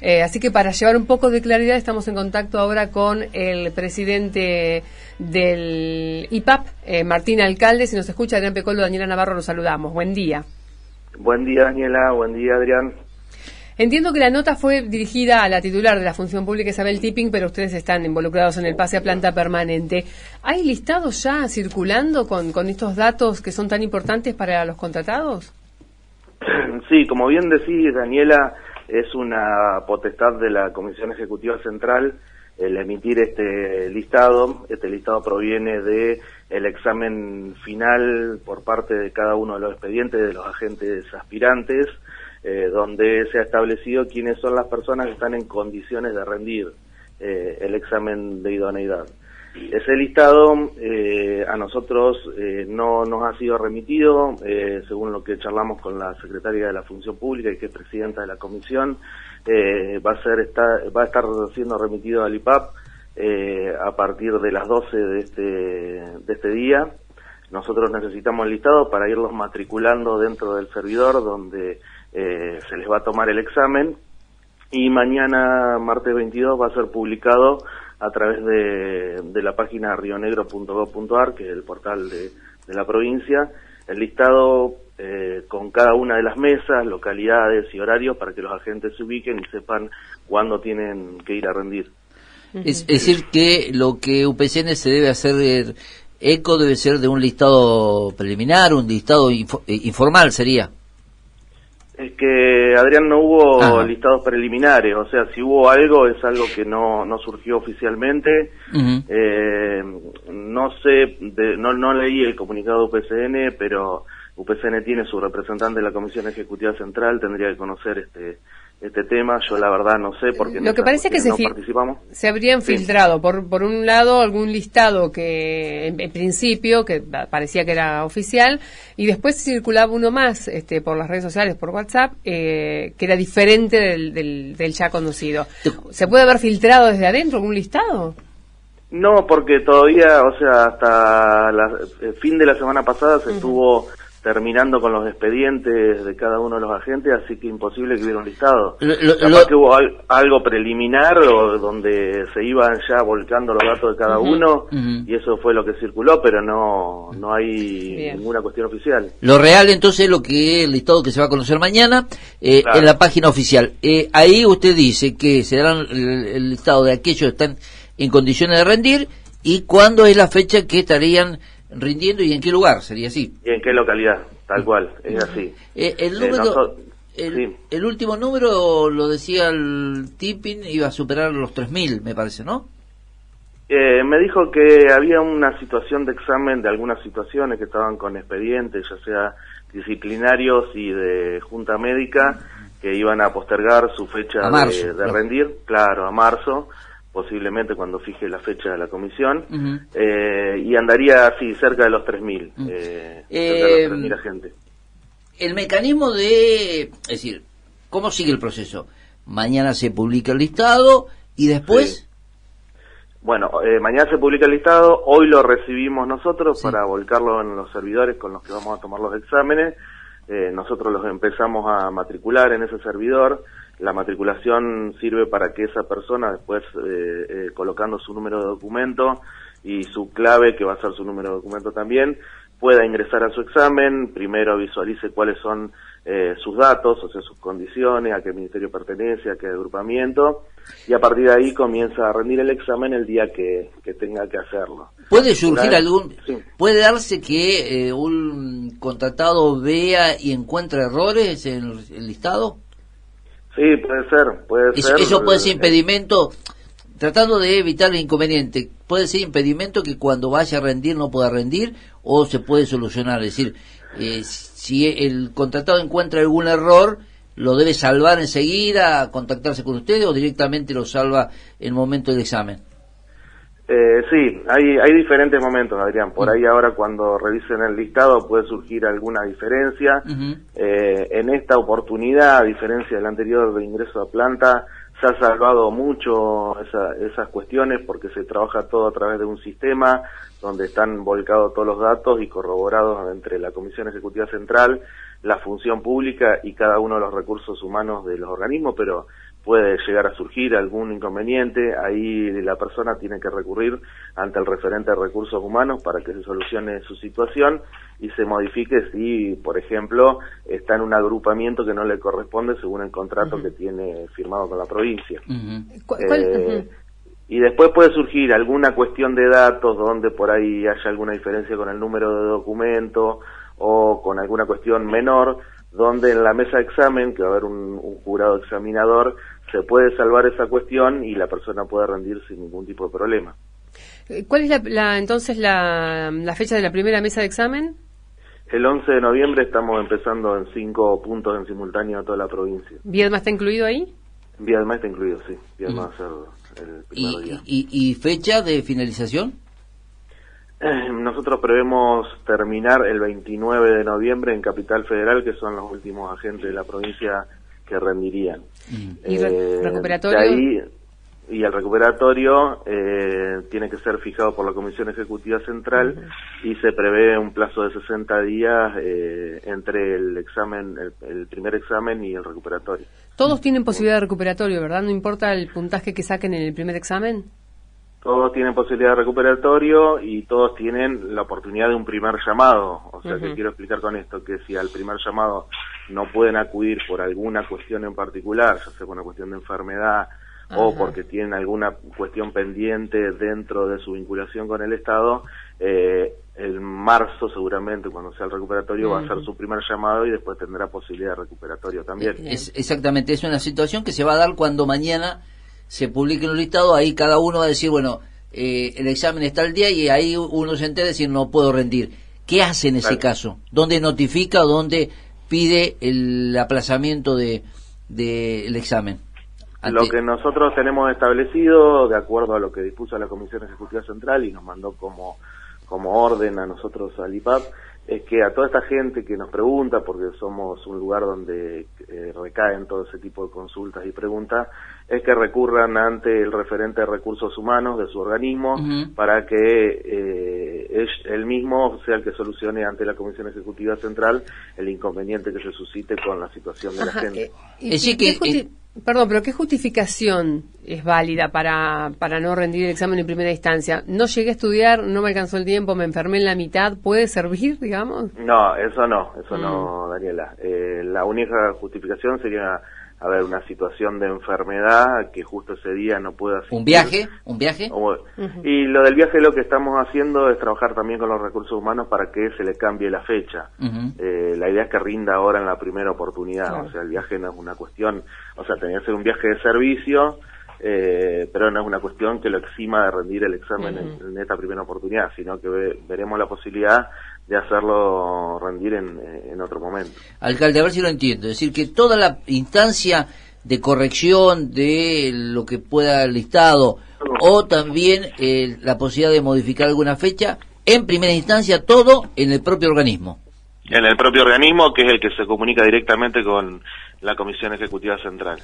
Eh, así que para llevar un poco de claridad estamos en contacto ahora con el presidente del IPAP, eh, Martín Alcalde. Si nos escucha Adrián Pecolo, Daniela Navarro, nos saludamos. Buen día. Buen día, Daniela. Buen día, Adrián. Entiendo que la nota fue dirigida a la titular de la Función Pública, Isabel Tipping, pero ustedes están involucrados en el pase a planta permanente. ¿Hay listados ya circulando con, con estos datos que son tan importantes para los contratados? Sí, como bien decís, Daniela, es una potestad de la Comisión Ejecutiva Central el emitir este listado. Este listado proviene de el examen final por parte de cada uno de los expedientes de los agentes aspirantes eh, donde se ha establecido quiénes son las personas que están en condiciones de rendir eh, el examen de idoneidad. Ese listado eh, a nosotros no nos ha sido remitido, según lo que charlamos con la secretaria de la Función Pública y que es presidenta de la comisión, va a ser va a estar siendo remitido al IPAP a partir de las 12 de este de este día. Nosotros necesitamos el listado para irlos matriculando dentro del servidor donde eh, se les va a tomar el examen y mañana, martes 22, va a ser publicado a través de, la página rionegro.gov.ar, que es el portal de, la provincia, el listado eh, con cada una de las mesas, localidades y horarios para que los agentes se ubiquen y sepan cuándo tienen que ir a rendir. Es, decir, que lo que UPCN se debe hacer eh, eco debe ser de un listado preliminar, un listado informal sería. Es que, Adrián, no hubo listados preliminares, o sea, si hubo algo, es algo que no, no surgió oficialmente. eh, no sé, no, no leí el comunicado de UPCN, pero UPCN tiene su representante en la Comisión Ejecutiva Central, tendría que conocer este este tema, yo la verdad no sé porque lo que parece que se, participamos. se habrían filtrado por por un lado algún listado que en, principio que parecía que era oficial y después circulaba uno más este por las redes sociales por WhatsApp eh, que era diferente del, del, ya conocido. Se puede haber filtrado desde adentro algún listado no porque todavía o sea hasta el fin de la semana pasada se estuvo terminando con los expedientes de cada uno de los agentes, así que imposible que hubiera un listado. Lo, que hubo algo preliminar o donde se iban ya volcando los datos de cada uno y eso fue lo que circuló, pero no no hay ninguna cuestión oficial. Lo real entonces es lo que el listado que se va a conocer mañana eh, en la página oficial. Eh, ahí usted dice que se dará el, listado de aquellos que están en condiciones de rendir y cuándo es la fecha que estarían rindiendo y en qué lugar, sería así. Y en qué localidad, tal cual, es así. Eh, el eh, número, el, último número, lo decía el tipping, iba a superar los 3.000, me parece, ¿no? Eh, me dijo que había una situación de examen de algunas situaciones que estaban con expedientes, ya sea disciplinarios y de junta médica, que iban a postergar su fecha de, rendir, claro, a marzo, posiblemente cuando fije la fecha de la comisión, eh, y andaría así cerca de los 3.000, eh, eh, cerca agentes. El mecanismo de, es decir, ¿cómo sigue el proceso? Mañana se publica el listado y después... Bueno, eh, mañana se publica el listado, hoy lo recibimos nosotros para volcarlo en los servidores con los que vamos a tomar los exámenes. Nosotros los empezamos a matricular en ese servidor. La matriculación sirve para que esa persona después, eh, eh, colocando su número de documento y su clave, que va a ser su número de documento también, pueda ingresar a su examen, primero visualice cuáles son eh, sus datos, o sea, sus condiciones, a qué ministerio pertenece, a qué agrupamiento, y a partir de ahí comienza a rendir el examen el día que, tenga que hacerlo. ¿Puede surgir algún, puede darse que un contratado vea y encuentre errores en el listado? Sí, puede ser, puede ser. Eso puede ser impedimento, tratando de evitar el inconveniente, puede ser impedimento que cuando vaya a rendir no pueda rendir o se puede solucionar. Es decir, eh, si el contratado encuentra algún error, lo debe salvar enseguida, contactarse con usted o directamente lo salva en el momento del examen. Eh, sí, hay, hay diferentes momentos, Adrián. Por ahí ahora cuando revisen el listado puede surgir alguna diferencia. eh, en esta oportunidad, a diferencia del anterior de ingreso a planta, se ha salvado mucho esas cuestiones porque se trabaja todo a través de un sistema donde están volcados todos los datos y corroborados entre la Comisión Ejecutiva Central, la función pública y cada uno de los recursos humanos de los organismos, pero puede llegar a surgir algún inconveniente, ahí la persona tiene que recurrir ante el referente de recursos humanos para que se solucione su situación y se modifique si, por ejemplo, está en un agrupamiento que no le corresponde según el contrato que tiene firmado con la provincia. Eh, y después puede surgir alguna cuestión de datos donde por ahí haya alguna diferencia con el número de documento o con alguna cuestión menor, donde en la mesa de examen, que va a haber un, jurado examinador, se puede salvar esa cuestión y la persona puede rendir sin ningún tipo de problema. Eh, ¿Cuál es la, entonces la, fecha de la primera mesa de examen? El 11 de noviembre estamos empezando en cinco puntos en simultáneo a toda la provincia. ¿Viedma está incluido ahí? Viedma está incluido, sí. Viedma va a ser el primer día. ¿Y fecha de finalización? Eh, nosotros prevemos terminar el 29 de noviembre en Capital Federal, que son los últimos agentes de la provincia que rendirían. ¿Y eh, recuperatorio? y el recuperatorio eh, tiene que ser fijado por la Comisión Ejecutiva Central y se prevé un plazo de 60 días entre el examen, el, primer examen y el recuperatorio. Todos tienen posibilidad de recuperatorio, ¿verdad? No importa el puntaje que saquen en el primer examen todos tienen posibilidad de recuperatorio y todos tienen la oportunidad de un primer llamado. O sea, que quiero explicar con esto que si al primer llamado no pueden acudir por alguna cuestión en particular, ya sea por una cuestión de enfermedad o porque tienen alguna cuestión pendiente dentro de su vinculación con el Estado, eh, el marzo seguramente cuando sea el recuperatorio va a ser su primer llamado y después tendrá posibilidad de recuperatorio también. Es, exactamente, es una situación que se va a dar cuando mañana se publique un listado, ahí cada uno va a decir, bueno, eh, el examen está al día y ahí uno se entera y decir, no puedo rendir. ¿Qué hace en ese caso? ¿Dónde notifica o dónde pide el aplazamiento de del examen? Lo que nosotros tenemos establecido, de acuerdo a lo que dispuso la Comisión Ejecutiva Central y nos mandó como, como orden a nosotros al IPAP, es que a toda esta gente que nos pregunta, porque somos un lugar donde eh, recaen todo ese tipo de consultas y preguntas, es que recurran ante el referente de recursos humanos de su organismo para que eh, él mismo sea el que solucione ante la Comisión Ejecutiva Central el inconveniente que se suscite con la situación de la gente. Eh, y, que, Perdón, pero ¿qué justificación es válida para, para no rendir el examen en primera instancia? No llegué a estudiar, no me alcanzó el tiempo, me enfermé en la mitad, ¿puede servir, digamos? No, eso no, eso no, mm. Daniela. Eh, la única justificación sería a ver, una situación de enfermedad que justo ese día no puede hacer. ¿Un viaje? ¿Un viaje? Y lo del viaje lo que estamos haciendo es trabajar también con los recursos humanos para que se le cambie la fecha. Eh, la idea es que rinda ahora en la primera oportunidad, o sea, el viaje no es una cuestión, o sea, tenía que ser un viaje de servicio, eh, pero no es una cuestión que lo exima de rendir el examen en, esta primera oportunidad, sino que veremos la posibilidad de hacerlo rendir en, otro momento. Alcalde, a ver si lo entiendo, es decir, que toda la instancia de corrección de lo que pueda el listado o también eh, la posibilidad de modificar alguna fecha, en primera instancia todo en el propio organismo. En el propio organismo, que es el que se comunica directamente con la Comisión Ejecutiva Central.